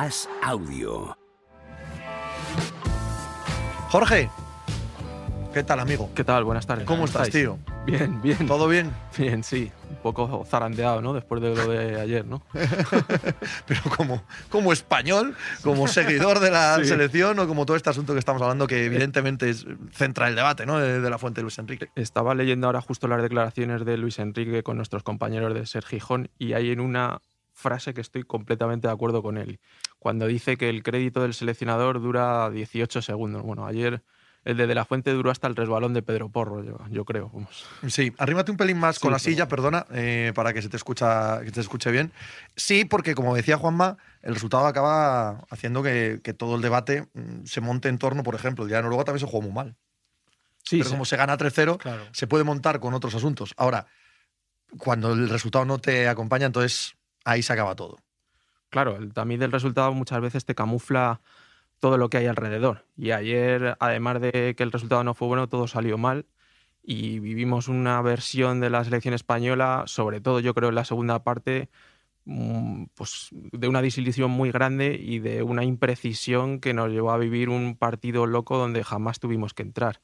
As Audio. Jorge, ¿qué tal, amigo? ¿Qué tal? Buenas tardes. ¿Cómo estás, estáis? tío? Bien, bien. ¿Todo bien? Bien, sí. Un poco zarandeado, ¿no? Después de lo de ayer, ¿no? Pero como, como español, como seguidor de la Sí. selección o como todo este asunto que estamos hablando, que evidentemente es, centra el debate ¿no? de, de la fuente de Luis Enrique. Estaba leyendo ahora justo las declaraciones de Luis Enrique con nuestros compañeros de Ser Gijón y hay en una frase que estoy completamente de acuerdo con él. Cuando dice que el crédito del seleccionador dura 18 segundos. Bueno, ayer el de De La Fuente duró hasta el resbalón de Pedro Porro, yo, yo creo. Vamos. Sí, arrímate un pelín más con Sí, la silla, pero- perdona, eh, para que se te, escucha, que te escuche bien. Sí, porque como decía Juanma, el resultado acaba haciendo que, que todo el debate mm, se monte en torno, por ejemplo, el día de Noruega también se jugó muy mal. Sí, pero sí. como se gana 3-0, Claro. se puede montar con otros asuntos. Ahora, cuando el resultado no te acompaña, entonces ahí se acaba todo. Claro, el del resultado muchas veces te camufla todo lo que hay alrededor. Y ayer, además de que el resultado no fue bueno, todo salió mal. Y vivimos una versión de la selección española, sobre todo yo creo en la segunda parte, mm, pues de una desilusión muy grande y de una imprecisión que nos llevó a vivir un partido loco donde jamás tuvimos que entrar.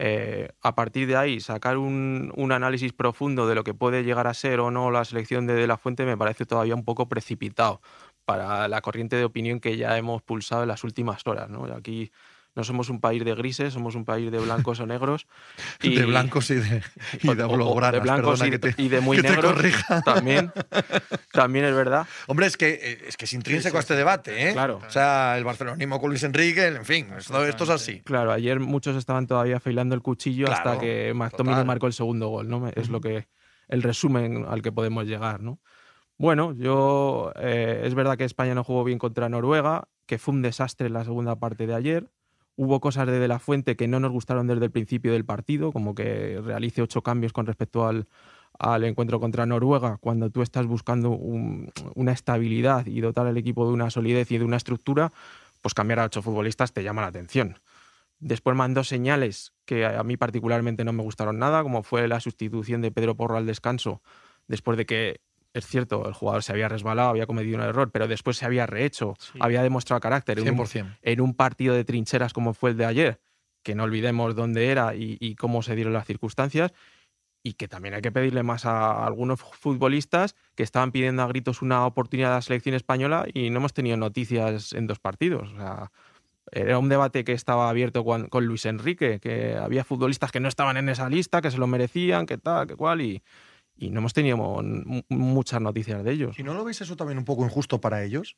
Eh, a partir de ahí, sacar un, análisis profundo de lo que puede llegar a ser o no la selección de De La Fuente me parece todavía un poco precipitado para la corriente de opinión que ya hemos pulsado en las últimas horas. ¿no? Aquí no somos un país de grises, somos un país de blancos o negros. Y, de blancos y de, y de o- o- o blaugranas, de blancos perdona y, que te- y de muy que te negros corrija. también, también es verdad. Hombre, es que, eh, es que es intrínseco a este debate, ¿eh? Claro. O sea, el barcelonismo con Luis Enrique, en fin, esto, esto es así. Claro, ayer muchos estaban todavía afilando el cuchillo Claro, hasta que McTominay total. marcó el segundo gol, ¿no? Es lo que el resumen al que podemos llegar, ¿no? Bueno, yo eh, es verdad que España no jugó bien contra Noruega, que fue un desastre en la segunda parte de ayer. Hubo cosas de De La Fuente que no nos gustaron desde el principio del partido, como que realice ocho cambios con respecto al, al encuentro contra Noruega, cuando tú estás buscando un- una estabilidad y dotar al equipo de una solidez y de una estructura, pues cambiar a ocho futbolistas te llama la atención. Después mandó señales que a mí particularmente no me gustaron nada, como fue la sustitución de Pedro Porro al descanso, después de que, es cierto, el jugador se había resbalado, había cometido un error, pero después se había rehecho, había demostrado carácter. En un, 100%. en un partido de trincheras como fue el de ayer, que no olvidemos dónde era y, y cómo se dieron las circunstancias, y que también hay que pedirle más a algunos futbolistas que estaban pidiendo a gritos una oportunidad a la selección española y no hemos tenido noticias en dos partidos. O sea, era un debate que estaba abierto con, con Luis Enrique, que había futbolistas que no estaban en esa lista, que se lo merecían, que tal, que cual, y, y no hemos tenido mu- muchas noticias de ellos. ¿Y no lo veis eso también un poco injusto para ellos?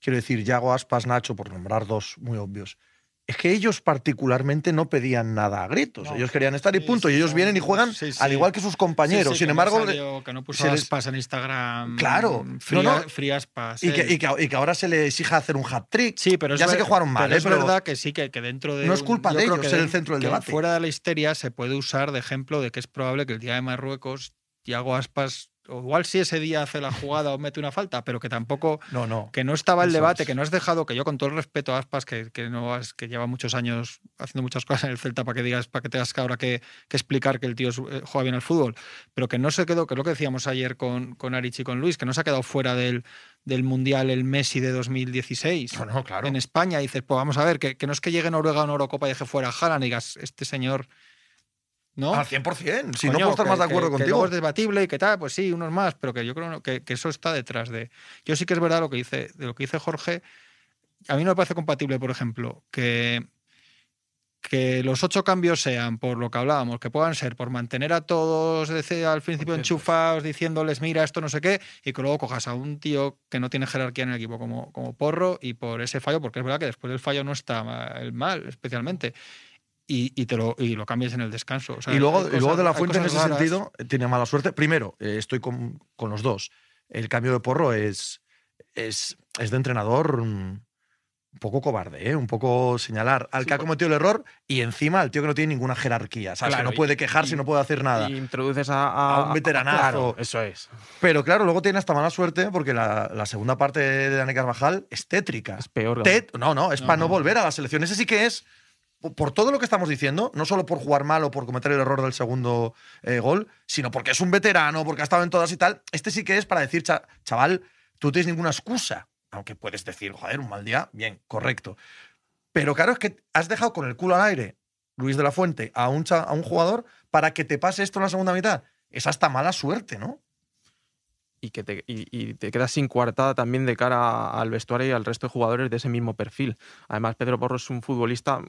Quiero decir, Yago Aspas, Nacho, por nombrar dos muy obvios. Es que ellos particularmente no pedían nada a gritos. No, ellos querían estar y sí, punto. sí, y ellos vienen y juegan sí, sí. al igual que sus compañeros. Sí, sí, Sin que embargo, no salió- que no puso se les- aspas en Instagram. Claro. Fría, No, no. Frías pas. y, que, eh. y que- y que ahora se le exija hacer un hat-trick. Sí, pero es ya sé ver- que jugaron mal, pero ¿eh? es pero verdad que sí, que, que dentro de. No es un- culpa yo de ellos que ser el centro del que debate. Fuera de la histeria se puede usar de ejemplo de que es probable que el día de Marruecos, Tiago Aspas, o igual si ese día hace la jugada o mete una falta, pero que tampoco. No, no. Que no estaba el Eso debate, es. que no has dejado, que yo con todo el respeto a Aspas, que, que no has- que lleva muchos años haciendo muchas cosas en el Celta para que digas, para que tengas que ahora que, que explicar que el tío eh, juega bien al fútbol, pero que no se quedó, que es lo que decíamos ayer con, con Arich y con Luis, que no se ha quedado fuera del, del Mundial el Messi de 2016 No, no, claro. en España y dices, pues vamos a ver, que, que no es que llegue Noruega a una Eurocopa y deje fuera a Haaland y digas, este señor. ¿No? Al 100%. Si no puedo estar que- más de que- acuerdo que contigo. luego es debatible y que tal, pues sí, unos más, pero que yo creo que, que eso está detrás de. Yo sí que es verdad lo que dice, de lo que dice Jorge. A mí no me parece compatible, por ejemplo, que, que los ocho cambios sean por lo que hablábamos, que puedan ser por mantener a todos desde al principio enchufados, diciéndoles, mira, esto no sé qué, y que luego cojas a un tío que no tiene jerarquía en el equipo como, como Porro y por ese fallo, porque es verdad que después del fallo no está el mal, especialmente. Y, y te lo, y lo cambies en el descanso. O sea, y luego, y luego de la fuente en ese raras. sentido tiene mala suerte. Primero, eh, estoy con, con los dos. El cambio de porro es, es, es de entrenador mm, un poco cobarde, ¿eh? un poco señalar al que ha cometido el error y encima al tío que no tiene ninguna jerarquía. ¿sabes? Claro, que no puede quejarse y, y- no puede hacer nada. Y introduces a, a- A un veteranazo. Claro, eso es. Pero claro, luego tiene hasta mala suerte porque la, la segunda parte de Dani Carvajal es tétrica. Es peor. Tet- no, no, es No, para no no. volver a la selección. Ese sí que es, por- todo lo que estamos diciendo, no solo por jugar mal o por cometer el error del segundo eh, gol, sino porque es un veterano, porque ha estado en todas y tal. Este sí que es para decir, "Cha- chaval, tú tienes ninguna excusa. Aunque puedes decir, joder, un mal día, bien, correcto. Pero claro, es que has dejado con el culo al aire, Luis de la Fuente, a un, a un jugador para que te pase esto en la segunda mitad. Es hasta mala suerte, ¿no? Y que te, y, te quedas sin coartada también de cara al vestuario y al resto de jugadores de ese mismo perfil. Además, Pedro Porro es un futbolista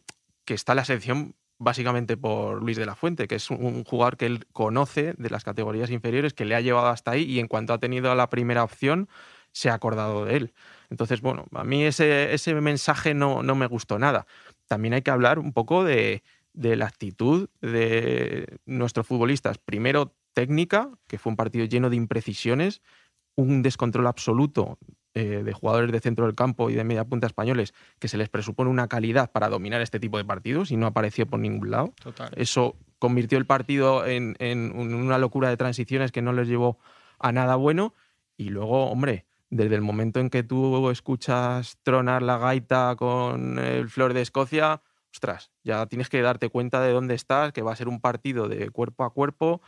que está la selección básicamente por Luis de la Fuente, que es un jugador que él conoce de las categorías inferiores, que le ha llevado hasta ahí y en cuanto ha tenido la primera opción, se ha acordado de él. Entonces, bueno, a mí ese, ese mensaje no, no me gustó nada. También hay que hablar un poco de, de la actitud de nuestros futbolistas. Primero, técnica, que fue un partido lleno de imprecisiones, un descontrol absoluto eh, de jugadores de centro del campo y de media punta españoles que se les presupone una calidad para dominar este tipo de partidos y no apareció por ningún lado. Eso convirtió el partido en, en, una locura de transiciones que no les llevó a nada bueno. Y luego, hombre, desde el momento en que tú escuchas tronar la gaita con el Flor de Escocia, ostras, ya tienes que darte cuenta de dónde estás, que va a ser un partido de cuerpo a cuerpo,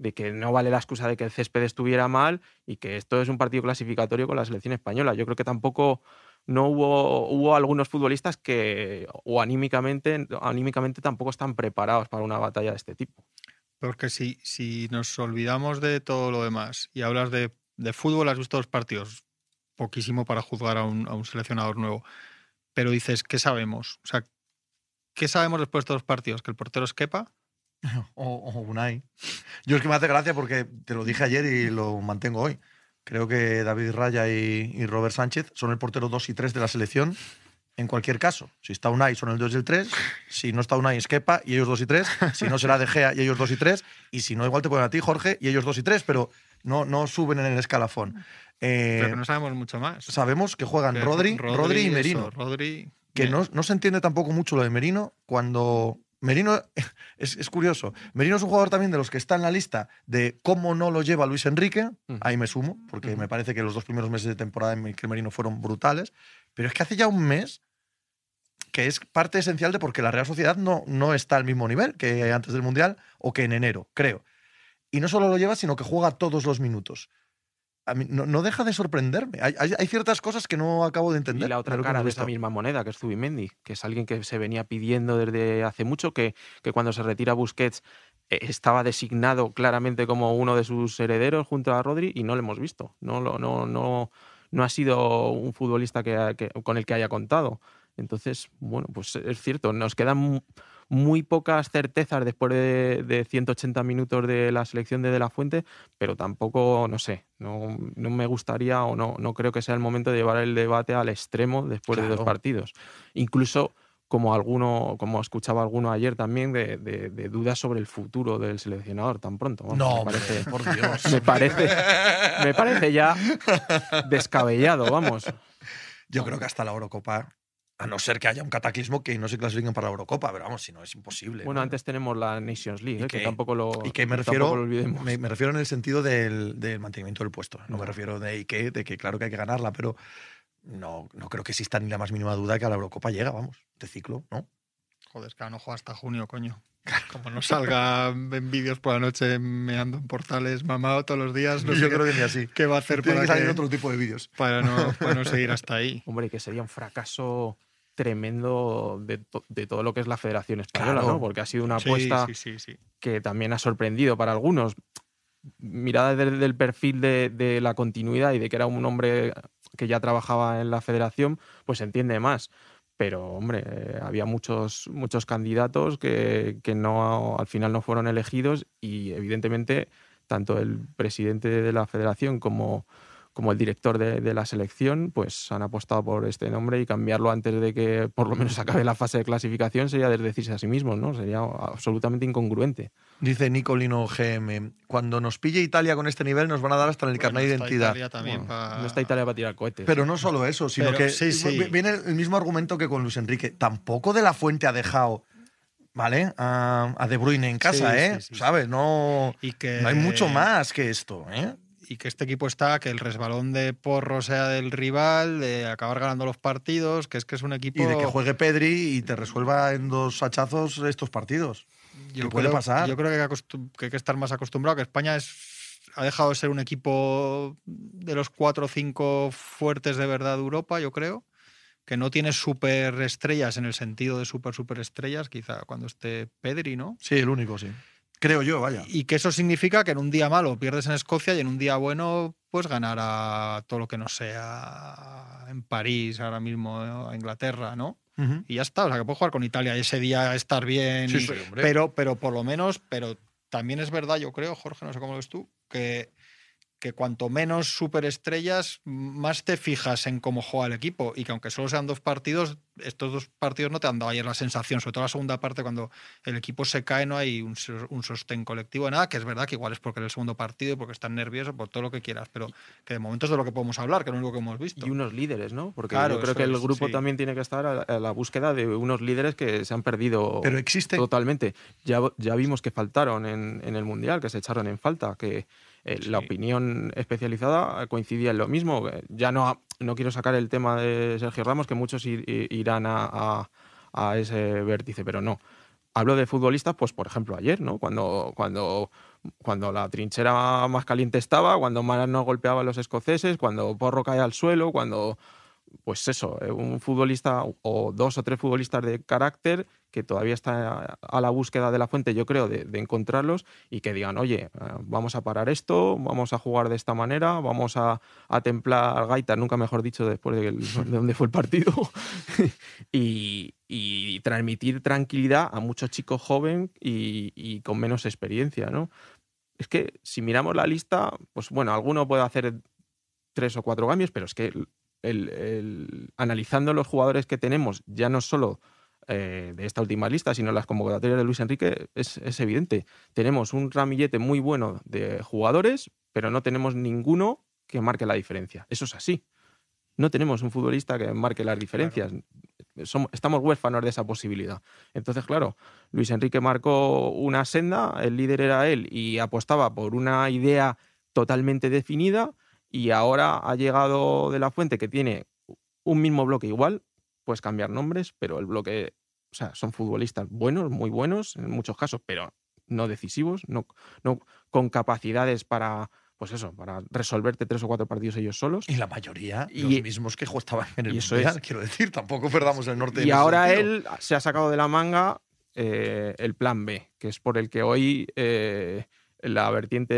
de que no vale la excusa de que el césped estuviera mal y que esto es un partido clasificatorio con la selección española. Yo creo que tampoco no hubo, hubo algunos futbolistas que o anímicamente, anímicamente tampoco están preparados para una batalla de este tipo. Porque si, si nos olvidamos de todo lo demás y hablas de, fútbol, has visto los partidos, poquísimo para juzgar a un, a un seleccionador nuevo. Pero dices, ¿qué sabemos? O sea, ¿Qué sabemos después de estos partidos? ¿Que el portero es Kepa? O, Unai. Yo es que me hace gracia porque te lo dije ayer y lo mantengo hoy. Creo que David Raya y, Robert Sánchez son el portero 2 y 3 de la selección en cualquier caso. Si está Unai son el 2 y el 3, si no está Unai es Kepa y ellos 2 y 3, si no será De Gea y ellos 2 y 3, y si no igual te ponen a ti Jorge y ellos 2 y 3, pero no, no suben en el escalafón. pero no sabemos mucho más. Sabemos que juegan Rodri, Rodri, y Merino. Rodri que no, se entiende tampoco mucho lo de Merino cuando Merino es, curioso. Merino es un jugador también de los que está en la lista de cómo no lo lleva Luis Enrique. Ahí me sumo, porque me parece que los dos primeros meses de temporada en que Merino fueron brutales. Pero es que hace ya un mes que es parte esencial de porque la Real Sociedad no, no está al mismo nivel que antes del Mundial o que en enero, creo. Y no solo lo lleva, sino que juega todos los minutos no, deja de sorprenderme. Hay, ciertas cosas que no acabo de entender. Y la otra cara de esa misma moneda, que es Zubimendi, que es alguien que se venía pidiendo desde hace mucho, que, que cuando se retira Busquets eh, estaba designado claramente como uno de sus herederos junto a Rodri y no lo hemos visto. No, no, no, no ha sido un futbolista que, con el que haya contado. Entonces, bueno, pues es cierto, nos quedan muy pocas certezas después de, 180 minutos de la selección de De La Fuente, pero tampoco, no sé, no, me gustaría o no, no creo que sea el momento de llevar el debate al extremo después de dos partidos. Incluso como alguno, como escuchaba alguno ayer también, de, dudas sobre el futuro del seleccionador tan pronto. no, me parece, por Dios. Me parece, me parece ya descabellado, vamos. Yo creo que hasta la Eurocopa a no ser que haya un cataclismo que no se clasifiquen para la Eurocopa, pero vamos, si no, es imposible. Bueno, antes tenemos la Nations League, ¿eh? que, tampoco lo, y que me refiero, me, refiero en el sentido del, mantenimiento del puesto. No, me refiero de, que, de que claro que hay que ganarla, pero no, no creo que exista ni la más mínima duda que a la Eurocopa llega, vamos, de ciclo, ¿no? Joder, es que no juega hasta junio, coño. Como no salga en vídeos por la noche meando en portales mamado todos los días, no Yo creo que ni así. ¿Qué va a hacer para que salir otro tipo de vídeos? Para no, para no seguir hasta ahí. Hombre, que sería un fracaso tremendo de, todo lo que es la Federación Española, ¿no? Porque ha sido una apuesta que también ha sorprendido para algunos. Mirada desde el perfil de, la continuidad y de que era un hombre que ya trabajaba en la federación, pues se entiende más. Pero, hombre, eh, había muchos, muchos candidatos que, que no, al final no fueron elegidos y, evidentemente, tanto el presidente de la federación como como el director de, la selección, pues han apostado por este nombre y cambiarlo antes de que por lo menos acabe la fase de clasificación sería desdecirse a sí mismo, ¿no? Sería absolutamente incongruente. Dice Nicolino GM, cuando nos pille Italia con este nivel nos van a dar hasta el carnet de identidad. No está Italia para tirar cohetes. Pero no solo eso, sino que viene el mismo argumento que con Luis Enrique. Tampoco de la fuente ha dejado ¿vale? A, De Bruyne en casa, ¿eh? ¿Sabes? No, no hay mucho más que esto, ¿eh? Y que este equipo está, que el resbalón de Porro sea del rival, de acabar ganando los partidos, que es que es un equipo... Y de que juegue Pedri y te resuelva en dos hachazos estos partidos. Yo puede pasar. Yo creo que hay que, estar más acostumbrado, que España es, ha dejado de ser un equipo de los cuatro o cinco fuertes de verdad de Europa, yo creo, que no tiene super estrellas en el sentido de super super estrellas, quizá cuando esté Pedri, ¿no? Sí, el único, sí. Creo yo, vaya. Y que eso significa que en un día malo pierdes en Escocia y en un día bueno pues ganar a todo lo que no sea en París ahora mismo, a Inglaterra, ¿no? Y ya está. O sea, que puedes jugar con Italia y ese día estar bien. Sí, y- sí, hombre. pero, pero por lo menos, pero también es verdad, yo creo, Jorge, no sé cómo lo ves tú, que, que cuanto menos superestrellas, más te fijas en cómo juega el equipo. Y que aunque solo sean dos partidos, estos dos partidos no te han dado ayer la sensación, sobre todo la segunda parte, cuando el equipo se cae, no hay un, un sostén colectivo de nada, que es verdad que igual es porque es el segundo partido porque están nerviosos, por todo lo que quieras, pero que de momento es de lo que podemos hablar, que es lo único que hemos visto. Y unos líderes, ¿no? Porque Claro, yo creo que el grupo sí. también tiene que estar a, a la búsqueda de unos líderes que se han perdido Pero existe. totalmente. Ya, ya vimos que faltaron en, en el Mundial, que se echaron en falta, que eh, la opinión especializada coincidía en lo mismo. Eh, Ya no, no quiero sacar el tema de Sergio Ramos, que muchos ir- irán a, a- a ese vértice, pero no. Hablo de futbolistas, pues por ejemplo ayer, ¿no? Cuando, cuando, cuando la trinchera más caliente estaba, cuando no golpeaba a los escoceses, cuando Porro cae al suelo, cuando pues eso, eh, un futbolista o dos o tres futbolistas de carácter que todavía está a la búsqueda de la fuente, yo creo, de, de encontrarlos y que digan, oye, eh, vamos a parar esto, vamos a jugar de esta manera, vamos a, a templar Gaita, nunca mejor dicho, después de, dónde fue el partido, y, y transmitir tranquilidad a muchos chicos jóvenes y, y con menos experiencia, ¿no? Es que si miramos la lista, pues bueno, alguno puede hacer tres o cuatro cambios, pero es que el- el- el- analizando los jugadores que tenemos, ya no solo eh, de esta última lista, sino las convocatorias de Luis Enrique, es, es evidente. Tenemos un ramillete muy bueno de jugadores, pero no tenemos ninguno que marque la diferencia. Eso es así. No tenemos un futbolista que marque las diferencias. Somos- estamos huérfanos de esa posibilidad. Entonces, claro, Luis Enrique marcó una senda, el líder era él y apostaba por una idea totalmente definida y ahora ha llegado de la fuente que tiene un mismo bloque igual, pues cambiar nombres, pero el bloque, o sea, son futbolistas buenos, muy buenos en muchos casos, pero no decisivos, no, no con capacidades para, pues eso, para resolverte tres o cuatro partidos ellos solos. Y la mayoría, Y- los mismos que estaban en el Mundial, es. quiero decir, tampoco perdamos el norte. Y ahora sentido. él se ha sacado de la manga eh, el plan B, que es por el que hoy eh, la vertiente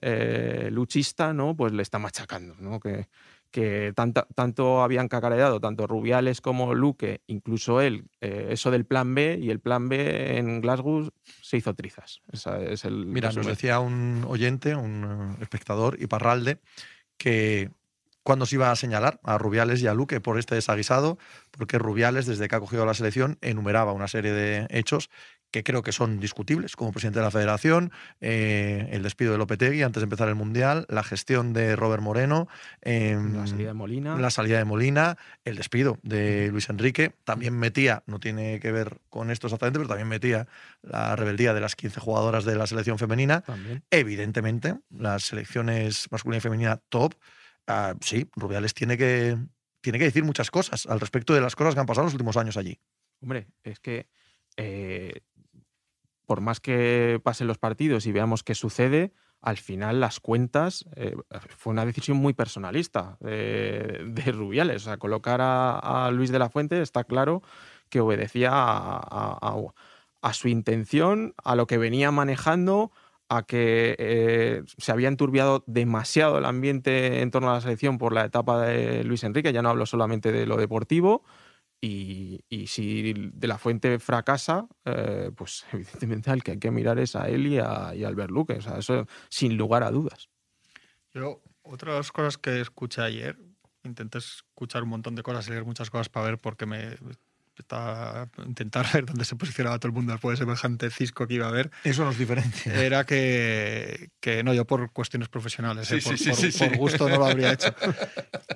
eh, luchista ¿no? pues le está machacando. ¿no? Que, que tanta- tanto habían cacareado, tanto Rubiales como Luque, incluso él, eh, eso del plan B, y el plan B en Glasgow se hizo trizas. Esa es el Mira, nos decía un oyente, un eh, espectador, Iparralde, que cuando se iba a señalar a Rubiales y a Luque por este desaguisado, porque Rubiales, desde que ha cogido la selección, enumeraba una serie de hechos que creo que son discutibles, como presidente de la federación, eh, el despido de Lopetegui antes de empezar el Mundial, la gestión de Robert Moreno, em, La salida de Molina. la salida de Molina, el despido de Luis Enrique, también metía, no tiene que ver con esto exactamente, pero también metía la rebeldía de las 15 jugadoras de la selección femenina. También. Evidentemente, las selecciones masculina y femenina top, ah, sí, Rubiales tiene que, tiene que decir muchas cosas al respecto de las cosas que han pasado los últimos años allí. Hombre, es que eh, por más que pasen los partidos y veamos qué sucede, al final las cuentas eh, fue una decisión muy personalista de, Rubiales. O sea, colocar a, Luis de la Fuente está claro que obedecía a su intención, a lo que venía manejando, a que eh, se había enturbiado demasiado el ambiente en torno a la selección por la etapa de Luis Enrique. Ya no hablo solamente de lo deportivo. Y, si De La Fuente fracasa, eh, pues evidentemente al que hay que mirar es a él y a, y a Albert Luque. O sea, eso sin lugar a dudas. Yo, otras cosas que escuché ayer, intenté escuchar un montón de cosas y leer muchas cosas para ver por qué me estaba intentar ver dónde se posicionaba todo el mundo después de semejante cisco que iba a haber, Eso nos diferencia. era que, que no, yo por cuestiones profesionales, Sí, eh, por, sí, por- sí, sí. por gusto no lo habría hecho.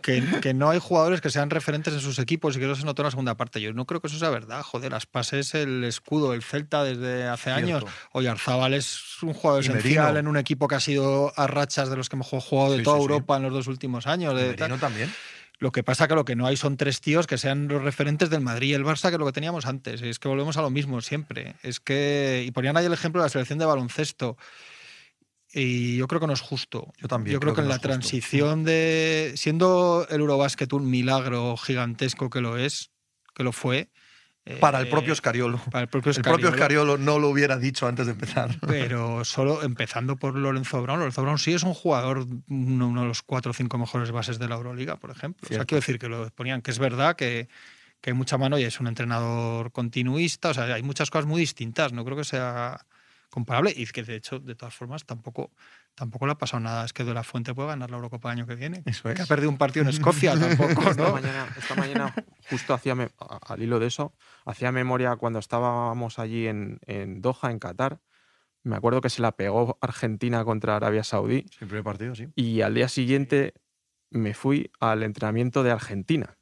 Que, que no hay jugadores que sean referentes en sus equipos y que eso se notó en la segunda parte. Yo no creo que eso sea verdad. Joder, Aspas es el escudo del Celta desde hace años. Cierto. Oyarzabal es un jugador esencial en un equipo que ha sido a rachas de los que hemos jugado de Sí, toda sí, sí. Europa en los dos últimos años. de también. Lo que pasa que lo que no hay son tres tíos que sean los referentes del Madrid y el Barça, que es lo que teníamos antes. Es que volvemos a lo mismo siempre. Es que. Y ponían ahí el ejemplo de la selección de baloncesto. Y yo creo que no es justo. Yo también Yo creo, creo que, en no la justo. transición de. Siendo el Eurobásquet un milagro gigantesco que lo es, que lo fue. Para el eh, propio Scariolo. Para el propio El propio Scariolo, Scariolo no lo hubiera dicho antes de empezar. Pero solo empezando por Lorenzo Brown. Lorenzo Brown sí es un jugador, uno, uno de los cuatro o cinco mejores bases de la Euroliga, por ejemplo. O sea, quiero decir que lo ponían, que es verdad que, que hay mucha mano y es un entrenador continuista. O sea, hay muchas cosas muy distintas. No creo que sea comparable y que de hecho, de todas formas, tampoco, tampoco le ha pasado nada. Es que De La Fuente puede ganar la Eurocopa el año que viene. Eso es. Que ha perdido un partido en Escocia tampoco, Esta, ¿no? mañana, esta mañana, justo hacía al hilo de eso, hacía memoria cuando estábamos allí en, en Doha, en Qatar. Me acuerdo que se la pegó Argentina contra Arabia Saudí Sí, el primer partido, sí. y al día siguiente me fui al entrenamiento de Argentina.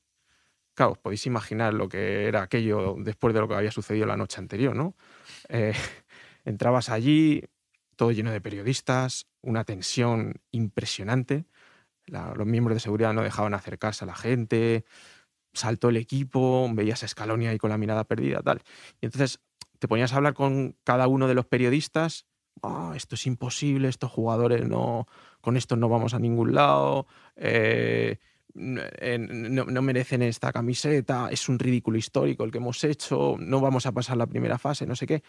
Claro, os podéis imaginar lo que era aquello después de lo que había sucedido la noche anterior, ¿no? Eh, entrabas allí, todo lleno de periodistas, una tensión impresionante. Los miembros de seguridad no dejaban acercarse a la gente, saltó el equipo, veías a Scaloni ahí con la mirada perdida, tal. Y entonces te ponías a hablar con cada uno de los periodistas. "Ah, esto es imposible, estos jugadores no, con estos no vamos a ningún lado, eh, eh, no, merecen esta camiseta, es un ridículo histórico el que hemos hecho, no vamos a pasar la primera fase, no sé qué.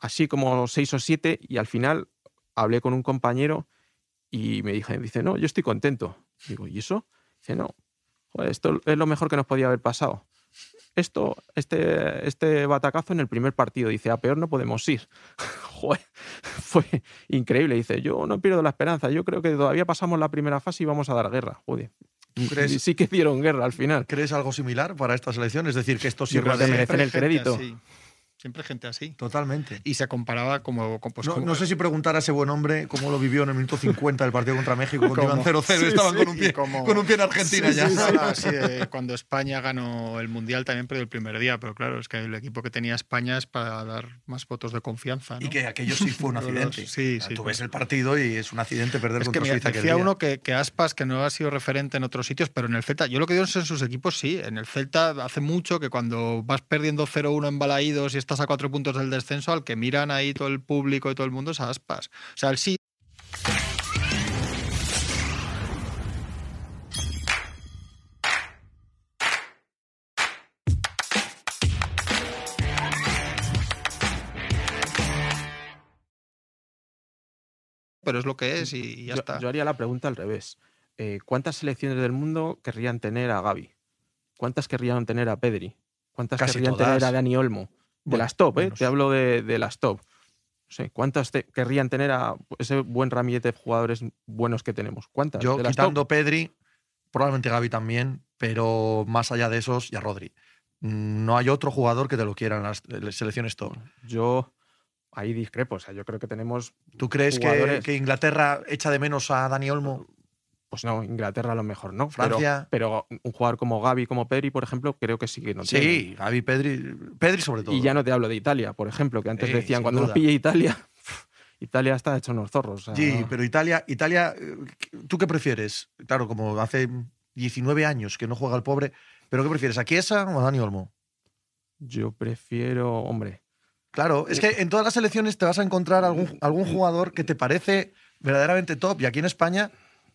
Así como seis o siete y al final hablé con un compañero y me dije, dice, no, yo estoy contento. Digo, ¿y eso? Dice, no, esto es lo mejor que nos podía haber pasado. Esto, este, este batacazo en el primer partido, dice, a peor no podemos ir. Joder, fue increíble. Dice, yo no pierdo la esperanza, yo creo que todavía pasamos la primera fase y vamos a dar guerra. Joder. crees? Sí que dieron guerra al final. ¿Crees algo similar para esta selección? Es decir, que esto sirva de... merecen el crédito. Siempre gente así. Totalmente. Y se comparaba como. como- pues, no, como- no sé si preguntar a ese buen hombre cómo lo vivió en el minuto 50 del partido contra México, cuando iban Como- 0-0 y sí, estaban sí, con, un pie, como- con un pie en Argentina Sí, ya. de cuando España ganó el Mundial también perdió el primer día, pero claro, es que el equipo que tenía España es para dar más votos de confianza. ¿no? Y que aquello sí fue un Todos los- accidente. sí, Tú ves el partido y es un accidente perder Es que contra mira, Suiza. decía uno que, que Aspas, que no ha sido referente en otros sitios, pero en el Celta, yo lo que digo es en sus equipos sí. En el Celta hace mucho que cuando vas perdiendo 0-1 en Balaídos y estás a cuatro puntos del descenso, al que miran ahí todo el público y todo el mundo es a Aspas. O sea, él sí pero es lo que es y, y ya yo, está. yo haría la pregunta al revés. Eh, ¿Cuántas selecciones del mundo querrían tener a Gaby? ¿Cuántas querrían tener a Pedri? ¿Cuántas Casi querrían todas. tener a Dani Olmo? De las top, ¿eh? Te hablo de, de las top. No sé, ¿cuántas te- querrían tener a ese buen ramillete de jugadores buenos que tenemos? ¿Cuántas? Yo, de las top? quitando Pedri, probablemente Gaby también, pero más allá de esos, y a Rodri. No hay otro jugador que te lo quiera en las selecciones top. Yo ahí discrepo. O sea, yo creo que tenemos. ¿Tú crees que, que Inglaterra echa de menos a Dani Olmo? Pues no, Inglaterra a lo mejor no. pero- Francia. Pero, un jugador como Gaby, como Pedri, por ejemplo, creo que sí que no tiene. Sí, Gaby, Pedri, Pedri sobre todo. Y ya no te hablo de Italia, por ejemplo, que antes Sí, decían cuando duda. nos pille Italia, Italia está hecho unos zorros. o sea, Sí, no- pero Italia, Italia, ¿tú qué prefieres? Claro, como hace 19 años que no juega el pobre, pero ¿qué prefieres? ¿A Chiesa o a Dani Olmo? Yo prefiero, hombre, Claro, es que en todas las selecciones te vas a encontrar algún, algún jugador que te parece verdaderamente top. Y aquí en España,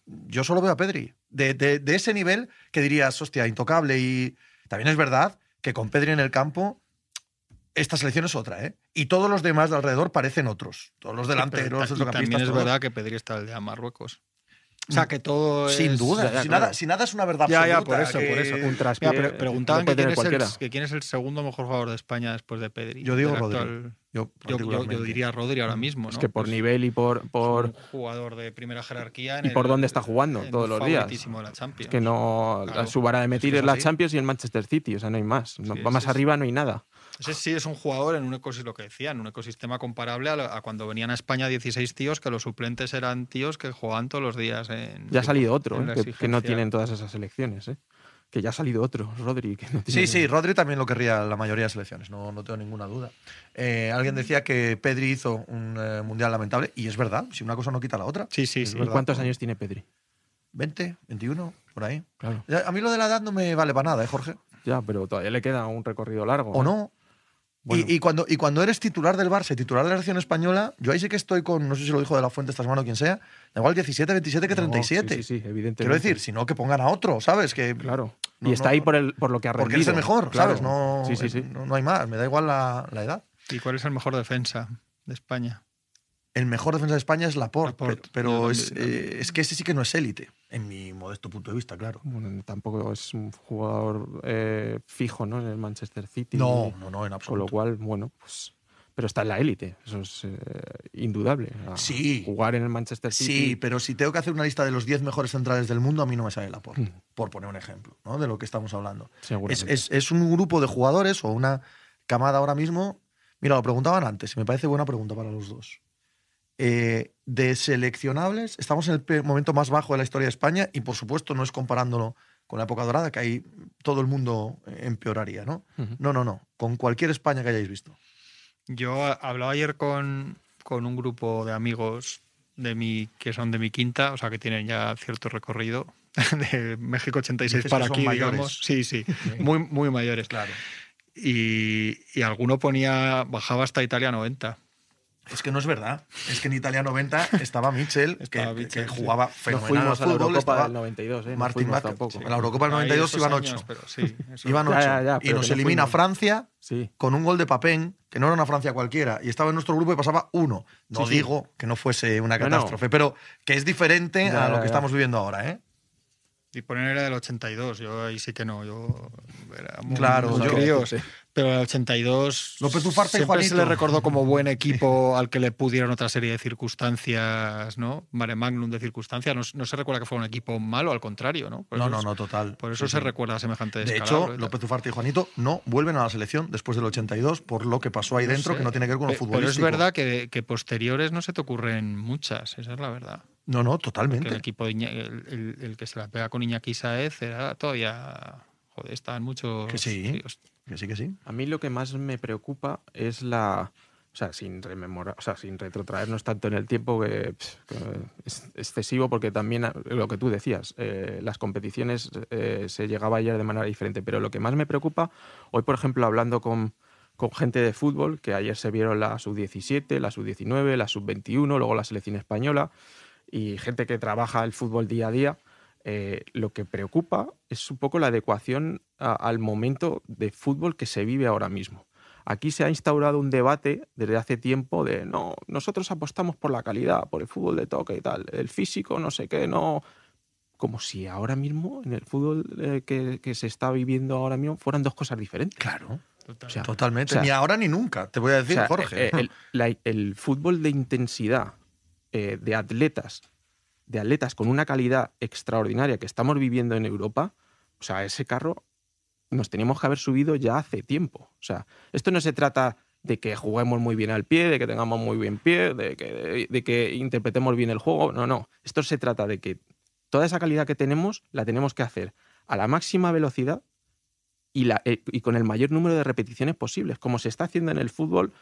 yo solo veo a Pedri. De, de- de ese nivel que dirías, hostia, intocable. Y también es verdad que con Pedri en el campo, esta selección es otra, ¿eh? Y todos los demás de alrededor parecen otros. Todos los delanteros, Pero ta- y centrocampistas. también es todos. verdad que Pedri está el de Marruecos. O sea, que todo Sin es- duda. Ya, ya, si, claro. nada, si nada es una verdad Ya, ya, absoluta. por eso, que- por eso. un traspié. Mira, pre- preguntaban que quién, es el, cualquiera. que quién es el segundo mejor jugador de España después de Pedri. Yo digo Rodri. actual- Yo, Yo, yo- diría Rodri ahora mismo, ¿no? Es que por Pues nivel y por, es por un jugador de primera jerarquía. en y por dónde está jugando en todos los días. favoritísimo de la Champions. que no Claro. su vara de metir que es es la. Champions y el Manchester City, o sea, no hay más. No- Sí, más sí, sí. arriba no hay nada. Ese sí es un jugador en un ecosistema, lo que decía, en un ecosistema comparable a, lo- a cuando venían a España 16 tíos, que los suplentes eran tíos que jugaban todos los días en. Ya ha salido otro, ¿eh? que, que no tienen todas esas selecciones, ¿eh? Que ya ha salido otro, Rodri, que no Sí, tiene sí, Rodri también lo querría la mayoría de selecciones, no, no tengo ninguna duda. Eh, alguien decía que Pedri hizo un eh, mundial lamentable, y es verdad, si una cosa no quita la otra. Sí, sí, sí. ¿Y verdad. cuántos años tiene Pedri? 20, 21, por ahí. Claro. A mí lo de la edad no me vale para nada, ¿eh, Jorge? Ya, pero todavía le queda un recorrido largo. ¿O no? Bueno. Y, y cuando, y cuando eres titular del Barça y titular de la selección española, yo ahí sí que estoy con, no sé si lo dijo de la Fuente esta semana o quien sea, da igual 17, 27 que No, 37. Sí, sí, sí, evidentemente. Quiero decir, si no, que pongan a otro, ¿sabes? Que, Claro. No, y está no, ahí no. por, el, por lo que ha rendido. porque eres el mejor, claro. ¿sabes? No, Sí, sí, sí. No, no hay más, me da igual la, la edad. ¿Y cuál es el mejor defensa de España? El mejor defensa de España es Laporte, Laporte, pero, es, eh, es que ese sí que no es élite, en mi modesto punto de vista, claro. Bueno, tampoco es un jugador eh, fijo, ¿no? En el Manchester City. No, no, no, en Con lo absoluto. cual, bueno, pues. Pero está en la élite, eso es eh, indudable. A Sí. Jugar en el Manchester City. Sí, pero si tengo que hacer una lista de los 10 mejores centrales del mundo, a mí no me sale Laporte, Mm. por poner un ejemplo ¿no? de lo que estamos hablando. Es, es- es un grupo de jugadores o una camada ahora mismo. Mira, lo preguntaban antes y me parece buena pregunta para los dos. Eh, de seleccionables, estamos en el momento más bajo de la historia de España y por supuesto no es comparándolo con la época dorada, que ahí todo el mundo empeoraría, ¿no? No, no, no. Con cualquier España que hayáis visto. Yo hablaba ayer con, con un grupo de amigos de mi, que son de mi quinta, o sea, que tienen ya cierto recorrido de México 86 Dices para aquí, mayores. digamos. Sí, sí, muy, muy mayores. Claro. Y, y alguno ponía, bajaba hasta Italia 90. Es que no es verdad. Es que en Italia 90 estaba Mitchell, que, Estaba que- Mitchell, que sí. jugaba no fenomenal fuimos al a la Eurocopa estaba del 92, ¿eh? No Martín fuimos Vázquez. tampoco. En la Eurocopa del Ahí 92 esos iban años, 8. pero sí, Iban Ya, 8. ya, ya, y nos no elimina fuimos. Francia Sí. con un gol de Papén, que no era una Francia cualquiera, y estaba en nuestro grupo y pasaba uno. No Sí, sí. digo que no fuese una No, no. catástrofe, pero que es diferente Ya, a lo ya, que ya. estamos viviendo ahora, ¿eh? Y poner era del 82, yo ahí sí que no, yo era muy, Claro, muy yo- críos, sí. Pero el 82 López Ufarte y siempre se Juanito. le recordó como buen equipo al que le pudieron otra serie de circunstancias, ¿no? Mare Magnum de circunstancias, no, no se recuerda que fue un equipo malo, al contrario, ¿no? Por No, no, es- no, total. Por eso Sí, se sí. recuerda semejante De hecho, tal. López Ufarte y Juanito no vuelven a la selección después del 82 por lo que pasó ahí No dentro, sé, que no tiene que ver con lo futbolístico. Pero es verdad que, que posteriores no se te ocurren muchas, esa es la verdad. No, no, Que el totalmente. equipo de Iña- el, el- el que se la pega con Iñaki Saez era todavía. Joder, estaban muchos. Que sí. Que que sí. A mí lo que más me preocupa es la. O sea, sin rememorar, o sea, sin retrotraernos tanto en el tiempo que, es excesivo, porque también lo que tú decías, eh, las competiciones eh, se llegaba ayer de manera diferente. Pero lo que más me preocupa, hoy por ejemplo, hablando con, con gente de fútbol, que ayer se vieron la sub-17, la sub-19, la sub-21, luego la selección española, y gente que trabaja el fútbol día a día, eh, lo que preocupa es un poco la adecuación a- al momento de fútbol que se vive ahora mismo. Aquí se ha instaurado un debate desde hace tiempo de no, nosotros apostamos por la calidad, por el fútbol de toque y tal, el físico, no sé qué, no. Como si ahora mismo, en el fútbol eh, que, que se está viviendo ahora mismo, fueran dos cosas diferentes. Claro, Total. O sea, totalmente. o sea, Ni ahora ni nunca, te voy a decir, O sea, Jorge. eh, el, la- el fútbol de intensidad de atletas, de atletas con una calidad extraordinaria que estamos viviendo en Europa, o sea, ese carro nos teníamos que haber subido ya hace tiempo. O sea, esto no se trata de que juguemos muy bien al pie, de que tengamos muy bien pie, de que, de que interpretemos bien el juego. No, no. Esto se trata de que toda esa calidad que tenemos la tenemos que hacer a la máxima velocidad y, la, eh, y con el mayor número de repeticiones posibles, como se está haciendo en el fútbol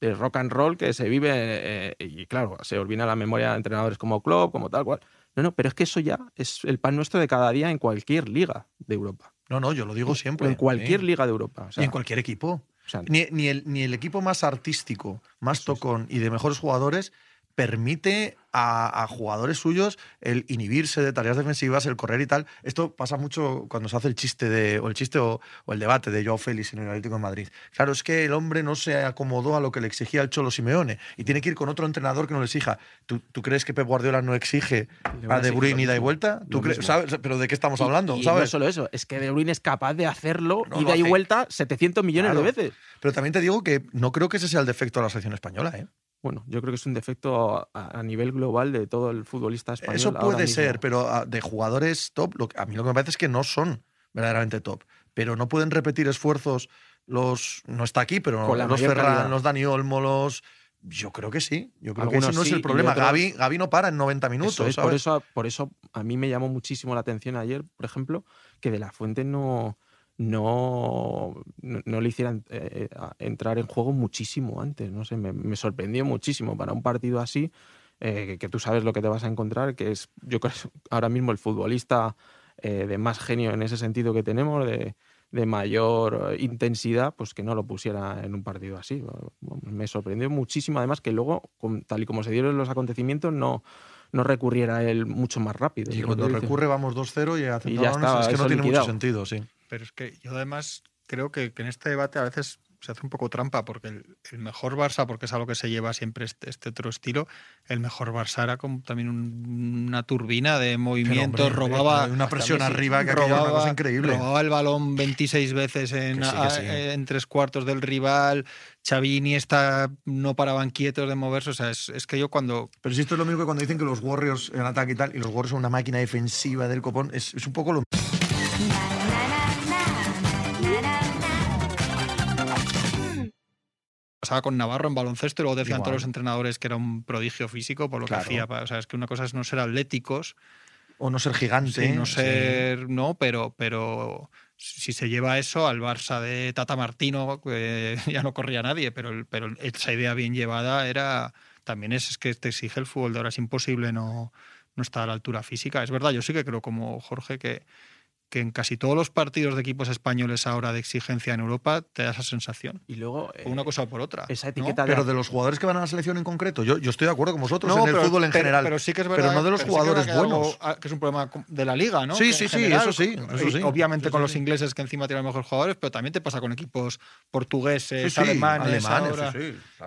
de rock and roll que se vive, eh, y claro, se olvida la memoria de entrenadores como Klopp, como tal cual. No, no, pero es que eso ya es el pan nuestro de cada día en cualquier liga de Europa. No, no, yo lo digo siempre. En cualquier sí. liga de Europa. O sea, y en cualquier equipo. o sea, Ni, ni el, ni el equipo más artístico, más tocón y de mejores jugadores permite a, a jugadores suyos el inhibirse de tareas defensivas, el correr y tal. Esto pasa mucho cuando se hace el chiste de, o el chiste o, o el debate de Joao Félix en el Atlético de Madrid. Claro, es que el hombre no se acomodó a lo que le exigía el Cholo Simeone y tiene que ir con otro entrenador que no le exija. ¿Tú, tú crees que Pep Guardiola no exige a De Bruyne ida y vuelta? ¿Tú crees. ¿sabes? Pero ¿de qué estamos hablando? y, y ¿sabes? no solo eso, es que De Bruyne es capaz de hacerlo No ida y vuelta 700 millones Claro. de veces. Pero también te digo que no creo que ese sea el defecto de la selección española, ¿eh? Bueno, yo creo que es un defecto a, a nivel global de todo el futbolista español. Eso ahora puede mismo. ser, pero ah, de jugadores top, lo a mí lo que me parece es que no son verdaderamente top. Pero no pueden repetir esfuerzos los. No está aquí, pero Con los Ferran, calidad. los Dani Olmo, los. Yo creo que sí. Yo creo que ese no es el problema. otros- Gaby, Gaby no para en 90 minutos. Eso es, ¿sabes? por, eso, por eso a mí me llamó muchísimo la atención ayer, por ejemplo, que De La Fuente no, no, no, no le hicieran eh, a- entrar en juego muchísimo antes. No sé, me, me sorprendió muchísimo para un partido así, eh, que, que tú sabes lo que te vas a encontrar, que es, yo creo, ahora mismo el futbolista eh, de más genio en ese sentido que tenemos, de, de mayor eh, intensidad, pues que no lo pusiera en un partido así. Me sorprendió muchísimo, además, que luego, tal y como se dieron los acontecimientos, no, no recurriera él mucho más rápido. Y cuando recurre vamos 2-0 y, y ya está, es que no tiene mucho sentido, sí. Pero es que yo además creo que, que en este debate a veces se hace un poco trampa porque el, mejor Barça, porque es algo que se lleva siempre este, este otro estilo, el mejor Barça era como también una turbina de movimientos, robaba... Una presión arriba que robaba, una cosa increíble. Robaba el balón 26 veces en, en tres cuartos del rival, Xavi está no paraban quietos de moverse, o sea, es, es, que yo cuando... Pero si esto es lo mismo que cuando dicen que los Warriors en ataque y tal, y los Warriors son una máquina defensiva del copón, es, es un poco lo mismo. Pasaba con Navarro en baloncesto y luego decían todos los entrenadores que era un prodigio físico por lo que hacía. O sea, es que una cosa es no ser atléticos. O no ser gigante. no ser. No, pero, pero si se lleva eso al Barça de Tata Martino, que ya no corría nadie, pero, pero esa idea bien llevada era. También es, es que te exige el fútbol de ahora. Es imposible no, no estar a la altura física. Es verdad, yo sí que creo, como Jorge, que que en casi todos los partidos de equipos españoles ahora de exigencia en Europa te da esa sensación. Y luego. una cosa o por otra. Esa etiqueta Pero de los jugadores que van a la selección en concreto. Yo, yo estoy de acuerdo con vosotros en el fútbol en general. Pero sí que es verdad. Pero no de los jugadores buenos. que es un problema de la liga, ¿no? Sí, sí, sí, eso sí. Obviamente con los ingleses que encima tienen mejores jugadores, pero también te pasa con equipos portugueses, alemanes.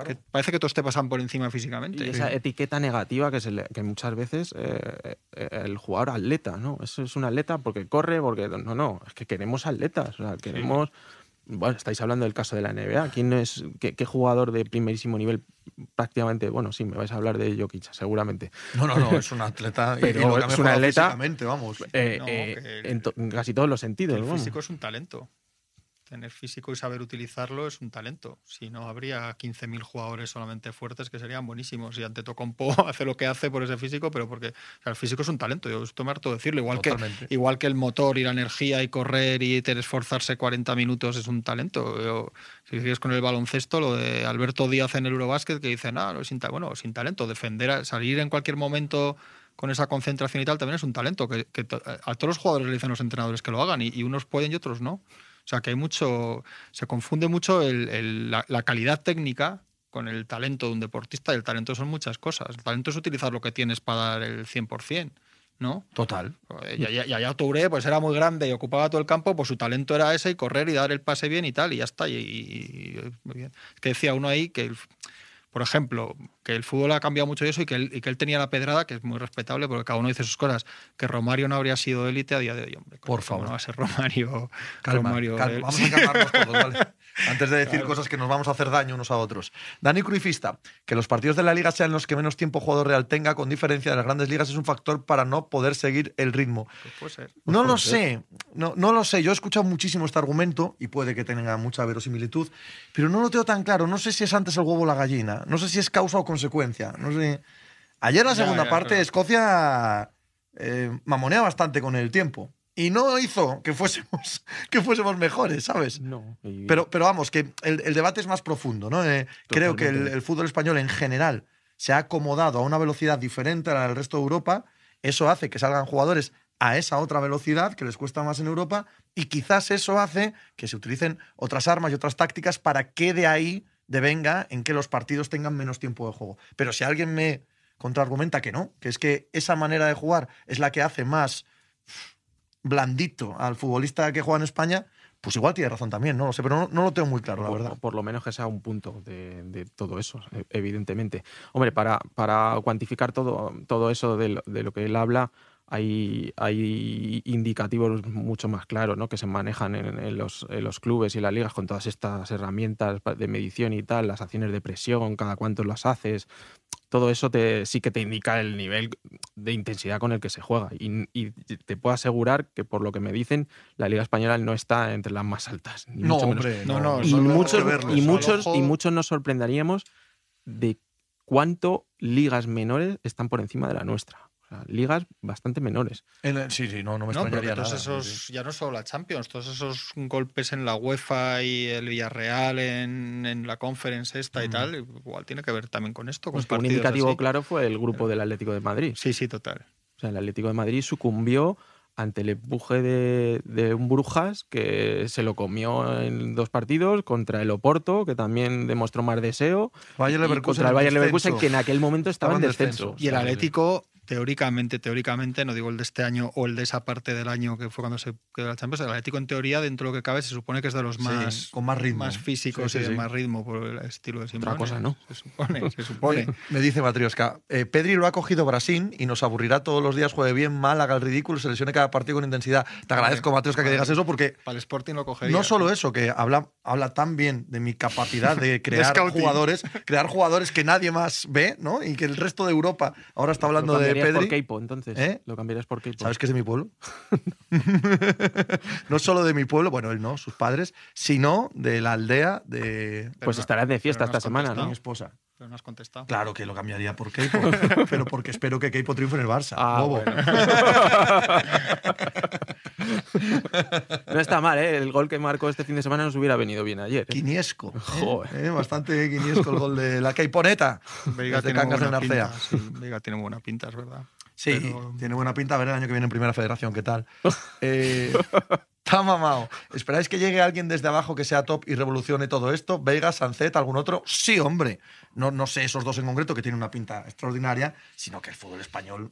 que parece que todos te pasan por encima físicamente. Y esa etiqueta negativa que, es que muchas veces eh, eh, el jugador atleta, ¿no? Eso es un atleta porque corre, porque. No, no es que queremos atletas, o sea, queremos... Bueno, estáis hablando del caso de la NBA. ¿Quién es, qué, jugador de primerísimo nivel prácticamente, bueno, sí, me vais a hablar de Jokic, seguramente. No, no, no, es un atleta. Pero es un atleta. Vamos. Eh, eh, en, casi todos los sentidos. El físico es un talento tener físico y saber utilizarlo es un talento. Si no, habría 15.000 jugadores solamente fuertes que serían buenísimos. Y ante Tocompo hace lo que hace por ese físico, pero porque el físico es un talento. Yo esto me harto decirlo. Igual que, igual que el motor y la energía y correr y tener esforzarse 40 minutos es un talento. Yo, si sigues con el baloncesto, lo de Alberto Díaz en el Eurobásquet que dice, no, no sin, bueno, sin talento. Defender, salir en cualquier momento con esa concentración y tal también es un talento. Que, a todos los jugadores le dicen los entrenadores que lo hagan y unos pueden y otros no. O sea que hay mucho, se confunde mucho la, calidad técnica con el talento de un deportista y el talento son muchas cosas. El talento es utilizar lo que tienes para dar el 100%. ¿no? Total. Y, allá Touré pues era muy grande y ocupaba todo el campo, pues su talento era ese y correr y dar el pase bien y tal, y ya está. Y, muy bien. Es que decía uno ahí que, por ejemplo, que el fútbol ha cambiado mucho eso y que, él, y que él tenía la pedrada, que es muy respetable, porque cada uno dice sus cosas, que Romario no habría sido élite a día de hoy, hombre. Por favor. No va a ser Romario. Calma, Romario Vamos a calmarnos todos, ¿vale? Antes de decir cosas que nos vamos a hacer daño unos a otros. Dani Cruifista, que los partidos de la liga sean los que menos tiempo jugador real tenga, con diferencia de las grandes ligas, es un factor para no poder seguir el ritmo. Pues puede ser. no lo sé, no, no lo sé. Yo he escuchado muchísimo este argumento y puede que tenga mucha verosimilitud, pero no lo tengo tan claro. No sé si es antes el huevo o la gallina. No sé si es causa o consecuencia. No sé Ayer la segunda parte, Escocia eh, mamonea bastante con el tiempo. Y no hizo que fuésemos, que fuésemos mejores, ¿sabes? No. Pero, pero vamos, que el, debate es más profundo, ¿no? Eh, creo que el, fútbol español en general se ha acomodado a una velocidad diferente a la del resto de Europa. Eso hace que salgan jugadores a esa otra velocidad que les cuesta más en Europa y quizás eso hace que se utilicen otras armas y otras tácticas para que de ahí devenga en que los partidos tengan menos tiempo de juego. Pero si alguien me contraargumenta que no, que es que esa manera de jugar es la que hace más blandito al futbolista que juega en España, pues igual tiene razón también, no lo sé, pero no, lo tengo muy claro, la verdad. Por lo menos que sea un punto de, todo eso, e, evidentemente. Hombre, para, para cuantificar todo, todo eso de lo, que él habla, hay, hay, indicativos mucho más claros ¿no? que se manejan en, los, en, los, clubes y las ligas con todas estas herramientas de medición y tal, las acciones de presión, cada cuánto las haces, todo eso te, sí que te indica el nivel de intensidad con el que se juega. Y, te puedo asegurar que, por lo que me dicen, la Liga Española no está entre las más altas. no, hombre, no, no, y, muchos, y, muchos, y muchos nos sorprenderíamos de cuánto ligas menores están por encima de la nuestra ligas bastante menores. sí, sí, no, no me extrañaría todos esos, ya no solo la Champions, todos esos golpes en la UEFA y el Villarreal en, en la Conference esta y tal, igual tiene que ver también con esto. Con pues un indicativo claro fue el grupo del Atlético de Madrid. Sí, sí, total. O sea, el Atlético de Madrid sucumbió ante el empuje de, de un Brujas que se lo comió en dos partidos contra el Oporto, que también demostró más deseo, Bayer y contra el Bayern Leverkusen, que en aquel momento estaba, Estaba en en descenso. descenso. Y el Atlético, teóricamente, teóricamente, no digo el de este año o el de esa parte del año que fue cuando se quedó la Champions, el Atlético en teoría, dentro de lo que cabe, se supone que es de los Sí, más, con más ritmo. más físicos Sí, sí, y de más ritmo por el estilo de Simeone. cosa no. Se supone, se supone. Me dice Matrioska, eh, Pedri lo ha cogido Brasil y nos aburrirá todos los días, juegue bien, mal, haga el ridículo, se lesione cada partido con intensidad. Te agradezco, Matrioska, que digas eso porque Para el Sporting lo cogería. no solo eso, que habla, habla tan bien de mi capacidad de crear jugadores, crear jugadores que nadie más ve, ¿no? Y que el resto de Europa ahora está hablando de cambiarías por Pedri. Keipo, entonces. ¿Eh? Lo cambiarías por Keipo. ¿Sabes que es de mi pueblo? no solo de mi pueblo, bueno, él no, sus padres, sino de la aldea de Pues no- estarás de fiesta no esta semana, mi ¿no? esposa. Pero no has contestado. Claro que lo cambiaría por Keipo, pero porque espero que Keipo triunfe en el Barça. Ah, bobo. bueno. No está mal, ¿eh? El gol que marcó este fin de semana nos hubiera venido bien ayer. ¿eh? Quiniesco. ¿eh? Joder. ¿Eh? Bastante quiniesco el gol de la Keiponeta. Veiga tiene Cangas de buena Narcea. pinta. Sí, Veiga tiene buena pinta, es verdad. Sí, Pero- tiene buena pinta. A ver el año que viene en Primera Federación, ¿qué tal? Eh, Está mamado. ¿Esperáis que llegue alguien desde abajo que sea top y revolucione todo esto? ¿Veiga, Sancet, algún otro? Sí, hombre. No, no sé esos dos en concreto que tienen una pinta extraordinaria, sino que el fútbol español,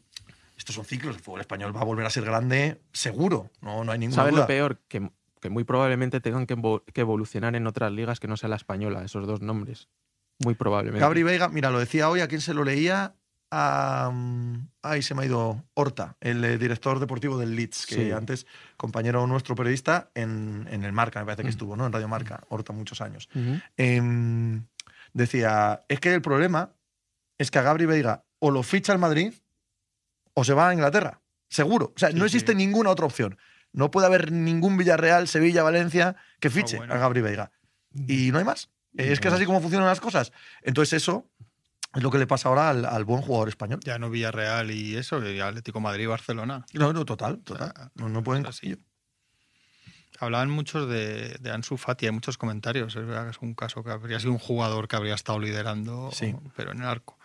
estos son ciclos, el fútbol español va a volver a ser grande seguro. No, no hay ninguna ¿Sabes duda. lo peor? Que, que muy probablemente tengan que, evo- que evolucionar en otras ligas que no sea la española, esos dos nombres. Muy probablemente. Gabri Veiga, mira, lo decía hoy, ¿a quién se lo leía? A, mm, ay, se me ha ido Horta, el eh, director deportivo del Leeds, que Sí. antes compañero nuestro periodista en, en el Marca, me parece que Mm. estuvo, ¿no? En Radio Marca, Horta muchos años. Em, decía, es que el problema es que a Gabri Veiga o lo ficha el Madrid o se va a Inglaterra, seguro. O sea, no existe ninguna otra opción. No puede haber ningún Villarreal, Sevilla, Valencia que fiche bueno. a Gabri Veiga. Y no hay más. Es que es así como funcionan las cosas. Entonces eso es lo que le pasa ahora al, al buen jugador español. Ya no Villarreal y eso, y Atlético Madrid y Barcelona. No, no, total, O sea, total. No, no pueden. así. Hablaban muchos de, de Ansu Fati, hay muchos comentarios. Es verdad que es un caso que habría sido un jugador que habría estado liderando, Sí. pero en el arco.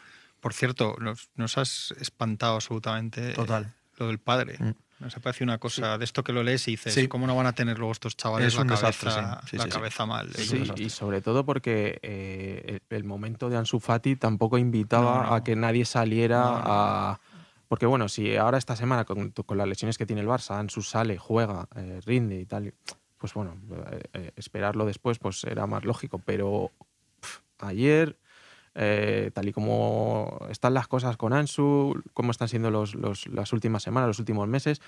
Por cierto, nos, nos has espantado absolutamente Total. lo del padre. Mm. Nos ha parecido una cosa de esto que lo lees y dices, Sí. ¿cómo no van a tener luego estos chavales Es la cabeza, desastre, sí. Sí, la sí, sí. cabeza mal? Y sobre todo porque eh, el, el momento de Ansu Fati tampoco invitaba No, no. a que nadie saliera No, no. a... Porque bueno, si ahora esta semana con, con las lesiones que tiene el Barça, Ansu sale, juega, eh, rinde y tal, pues bueno, eh, eh, esperarlo después pues era más lógico. Pero ayer, eh, tal y como están las cosas con Ansu, cómo están siendo los, los- las últimas semanas, los últimos meses,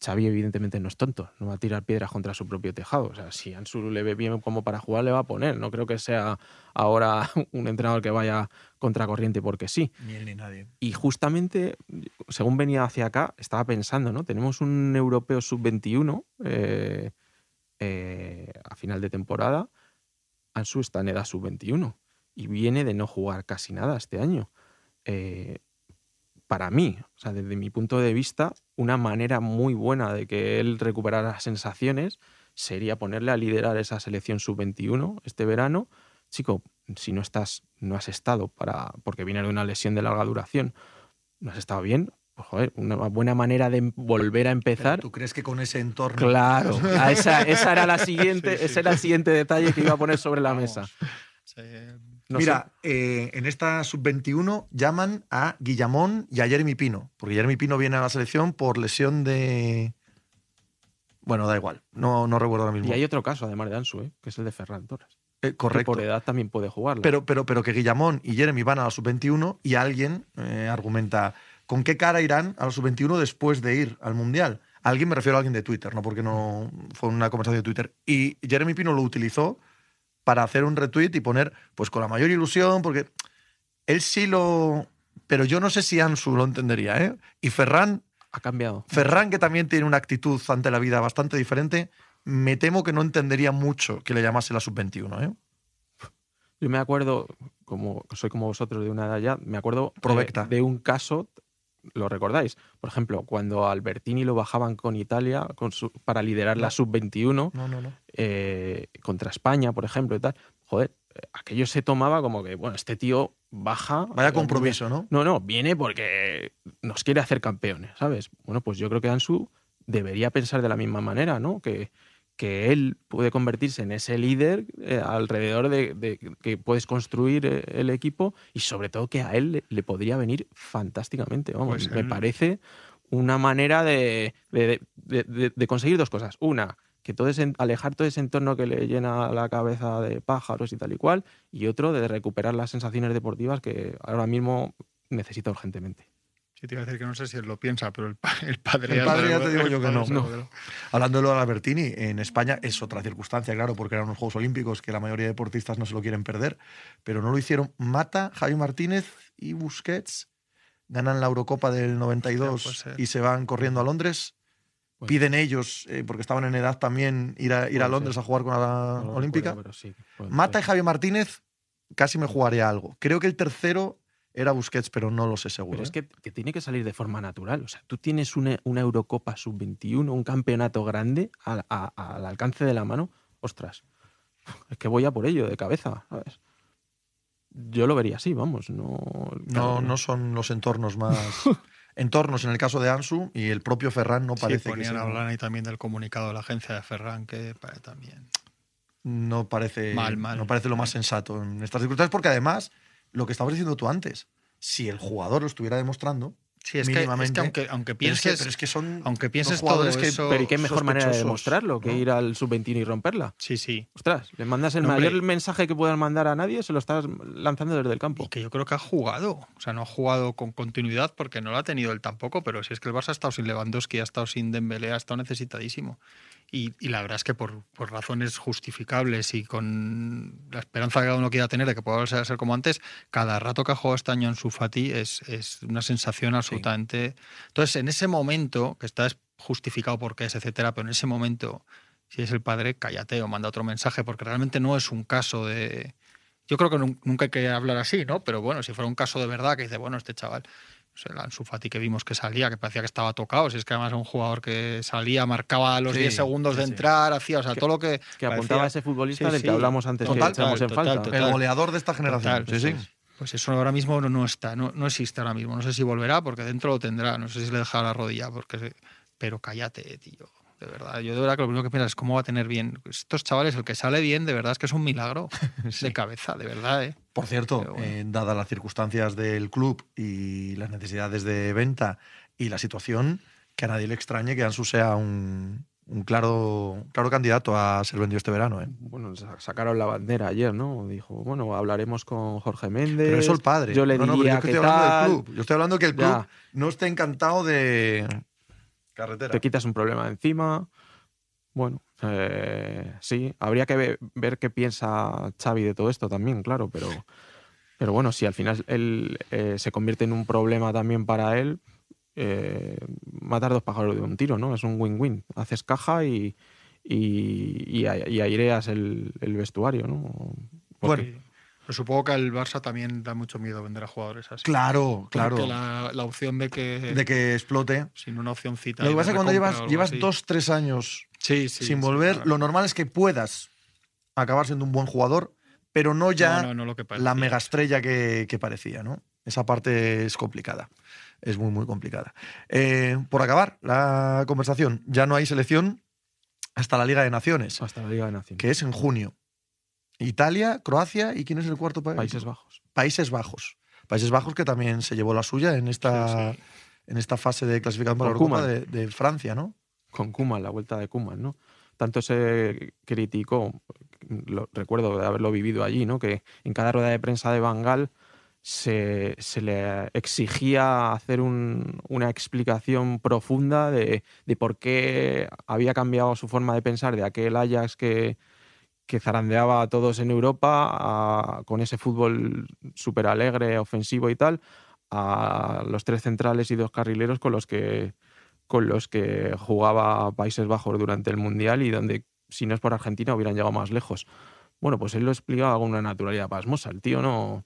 Xavi evidentemente no es tonto, no va a tirar piedras contra su propio tejado. O sea, si Ansu le ve bien como para jugar, le va a poner. No creo que sea ahora un entrenador que vaya contracorriente porque sí. Ni él ni nadie. Y justamente, según venía hacia acá, estaba pensando, ¿no? Tenemos un europeo sub-21 eh, eh, a final de temporada. Ansu está en edad sub-21 y viene de no jugar casi nada este año. Eh, para mí, o sea, desde mi punto de vista, una manera muy buena de que él recuperara sensaciones sería ponerle a liderar esa selección sub-21 este verano. Chico, si no estás, no has estado para, porque viene de una lesión de larga duración, no has estado bien, pues joder, una buena manera de volver a empezar. ¿Tú crees que con ese entorno? Claro, esa, esa era la siguiente, Sí, sí. ese era el siguiente detalle que iba a poner sobre la Vamos. mesa. Se- No Mira, eh, en esta sub-21 llaman a Guillamón y a Jeremy Pino, porque Jeremy Pino viene a la selección por lesión de... Bueno, da igual, no, no recuerdo ahora mismo. Y hay otro caso, además de Ansu, ¿eh? que es el de Ferran Torres. Eh, que correcto. por edad también puede jugarla. Pero, pero, pero que Guillamón y Jeremy van a la sub-21 y alguien eh, argumenta con qué cara irán a la sub-21 después de ir al Mundial. Alguien me refiero a alguien de Twitter, no porque no fue una conversación de Twitter. Y Jeremy Pino lo utilizó para hacer un retweet y poner, pues con la mayor ilusión, porque él sí lo. Pero yo no sé si Ansu lo entendería, ¿eh? Y Ferran, ha cambiado. Ferran, que también tiene una actitud ante la vida bastante diferente, me temo que no entendería mucho que le llamase la sub-21, ¿eh? Yo me acuerdo, como soy como vosotros de una edad ya, me acuerdo eh, de un caso, lo recordáis, por ejemplo, cuando a Albertini lo bajaban con Italia con su- para liderar la No. sub-21 No, no, no. eh, contra España, por ejemplo, y tal. Joder, eh, aquello se tomaba como que, bueno, este tío baja. Vaya compromiso, ¿no? No, no, viene porque nos quiere hacer campeones, ¿sabes? Bueno, pues yo creo que Ansu debería pensar de la misma manera, ¿no? Que, que él puede convertirse en ese líder eh, alrededor de, que puedes construir eh, el equipo y sobre todo que a él le, podría venir fantásticamente. Vamos, me parece una manera de, de, conseguir dos cosas. Una, que todo ese, alejar todo ese entorno que le llena la cabeza de pájaros y tal y cual, y otro de recuperar las sensaciones deportivas que ahora mismo necesita urgentemente. Sí, te iba a decir que no sé si él lo piensa, pero el, padre... El padre ya te digo yo que no. Hablando de lo de Albertini, en España es otra circunstancia, claro, porque eran unos Juegos Olímpicos que la mayoría de deportistas no se lo quieren perder, pero no lo hicieron. Mata, Javi Martínez y Busquets ganan la Eurocopa del 92 y se van corriendo a Londres. Piden ellos, eh, porque estaban en edad también, ir a, ir a Londres a jugar con la Olímpica. Mata y Javi Martínez casi me jugaría algo. Creo que el tercero era Busquets, pero no lo sé seguro. Pero es ¿eh? que, tiene que salir de forma natural. O sea, tú tienes una, Eurocopa sub-21, un campeonato grande al, alcance de la mano. Ostras, es que voy a por ello de cabeza, ¿sabes? Yo lo vería así, vamos. No, no, no son los entornos más. entornos en el caso de Ansu y el propio Ferran no parece sí, ponían que hablar ahí también del comunicado de la agencia de Ferran que también no parece no parece lo más sensato en estas circunstancias porque además lo que estabas diciendo tú antes. Si el jugador lo estuviera demostrando, Sí, es que, aunque, aunque pienses, es que, son aunque pienses todo eso, pero ¿y qué mejor manera de demostrarlo que ir al sub-21 y romperla? Sí, sí. Ostras, le mandas el mayor mensaje que puedas mandar a nadie, se lo estás lanzando desde el campo. Y que yo creo que ha jugado, o sea, no ha jugado con continuidad porque no lo ha tenido él tampoco, pero si es que el Barça ha estado sin Lewandowski, ha estado sin Dembélé, ha estado necesitadísimo. Y, la verdad es que por, razones justificables y con la esperanza que cada uno quiera tener de que pueda volver a ser como antes, cada rato que ha jugado este año en su Fati es, es una sensación absolutamente. Entonces, en ese momento, que está justificado porque es, etcétera, pero en ese momento, si es el padre, cállate o manda otro mensaje, porque realmente no es un caso de. Yo creo que nunca hay que hablar así, ¿no? Pero bueno, si fuera un caso de verdad que dice, bueno, este chaval el Ansu Fati que vimos que salía, que parecía que estaba tocado, si es que además era un jugador que salía, marcaba los 10 segundos de entrar, hacía, o sea, todo lo que... Que apuntaba a ese futbolista del que hablamos antes que echamos en falta. el goleador de esta generación. sí, sí. Pues eso ahora mismo no, está, no, no, existe ahora mismo. No sé si volverá, porque dentro lo tendrá. No sé si le dejará la rodilla, porque... pero cállate, tío de verdad. Yo de verdad que lo primero que pienso es cómo va a tener bien. Estos chavales, el que sale bien, de verdad es que es un milagro de cabeza, de verdad. ¿eh? Por cierto, eh, dadas las circunstancias del club y las necesidades de venta y la situación, que a nadie le extrañe que Ansu sea un, claro, claro candidato a ser vendido este verano. ¿eh? Bueno, sacaron la bandera ayer, ¿no? Dijo, bueno, hablaremos con Jorge Méndez. Pero eso el padre. Yo le diría no, yo estoy hablando del club. Yo estoy hablando que el club no esté encantado de, te quitas un problema encima. Bueno, eh, sí, habría que ver, qué piensa Xavi de todo esto también, claro, pero, pero bueno, si al final él eh, se convierte en un problema también para él, eh, matar dos pájaros de un tiro, ¿no? Es un win-win. Haces caja y, y, aireas el, vestuario, ¿no? bueno, pero supongo que al Barça también da mucho miedo vender a jugadores así. Claro, claro. La, opción de que. De que explote. Sin una opcióncita. Lo que pasa es que cuando llevas, llevas dos, tres años sin volver, lo normal es que puedas acabar siendo un buen jugador, pero no ya la megaestrella que, que parecía, ¿no? Esa parte es complicada. Es muy, muy complicada. Eh, por acabar la conversación, ya no hay selección hasta la Liga de Naciones. Hasta la Liga de Naciones. Que es en junio. Italia, Croacia y ¿quién es el cuarto país? Países Bajos. Países Bajos. Países Bajos que también se llevó la suya en esta, En esta fase de clasificación para Europa de, Francia, ¿no? Con Kuman, la vuelta de Kuman, ¿no? Tanto se criticó, lo, recuerdo de haberlo vivido allí, ¿no? Que en cada rueda de prensa de Bangal se, se le exigía hacer una explicación profunda de, de por qué había cambiado su forma de pensar de aquel Ajax que, que zarandeaba a todos en Europa con ese fútbol súper alegre, ofensivo y tal, a los tres centrales y dos carrileros con los que con los que jugaba Países Bajos durante el Mundial y donde, si no es por Argentina, hubieran llegado más lejos. Bueno, pues él lo explicaba con una naturalidad pasmosa. El tío no,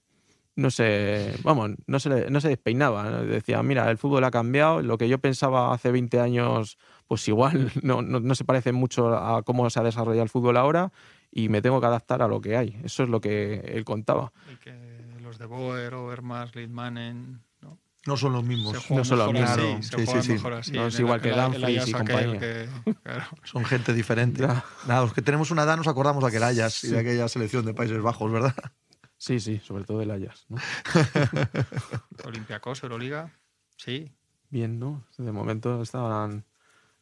no se, vamos, no se, no se despeinaba. Decía, mira, el fútbol ha cambiado, lo que yo pensaba hace 20 años, pues igual no, no, no se parece mucho a cómo se ha desarrollado el fútbol ahora y me tengo que adaptar a lo que hay. Eso es lo que él contaba. Y que los de Boer, Overmars, Lidmanen, ¿no? No son los mismos. Se No son los mismos. así, Sí, sí, sí. mejor así. No es igual que Dumfries y compañía. que- claro. Son gente diferente. Ya. Nada, los que tenemos una edad nos acordamos de aquel Ajax y de aquella selección de Países Bajos, ¿verdad? Sí, sí, sobre todo el Ajax. ¿no? Olympiacos, Euroliga. Sí. Bien, ¿no? De momento estaban.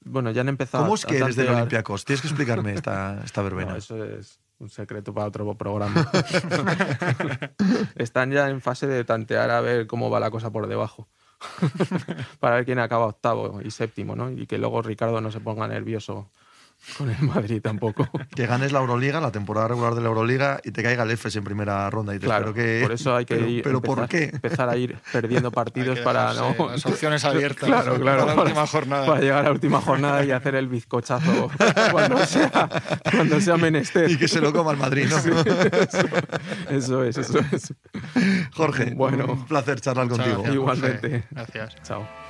Bueno, ya han empezado. ¿Cómo es que eres del Olympiacos? Tienes que explicarme esta, esta verbena. No, eso es un secreto para otro programa. Están ya en fase de tantear a ver cómo va la cosa por debajo. para ver quién acaba octavo y séptimo, ¿no? Y que luego Ricardo no se ponga nervioso con el Madrid tampoco. Que ganes la Euroliga, la temporada regular de la Euroliga, y te caiga el EFES en primera ronda. Y te Claro, espero que... por eso hay que pero, ir, ¿Pero por empezar, qué? empezar a ir perdiendo partidos para no Las opciones abiertas. Claro, claro, Para la última jornada. para llegar a la última jornada y hacer el bizcochazo cuando sea, cuando sea menester. Y que se lo coma el Madrid, ¿no? Eso es, eso es. Jorge, Bueno. un placer charlar contigo. gracias, Igualmente. Jorge. Gracias. Chao.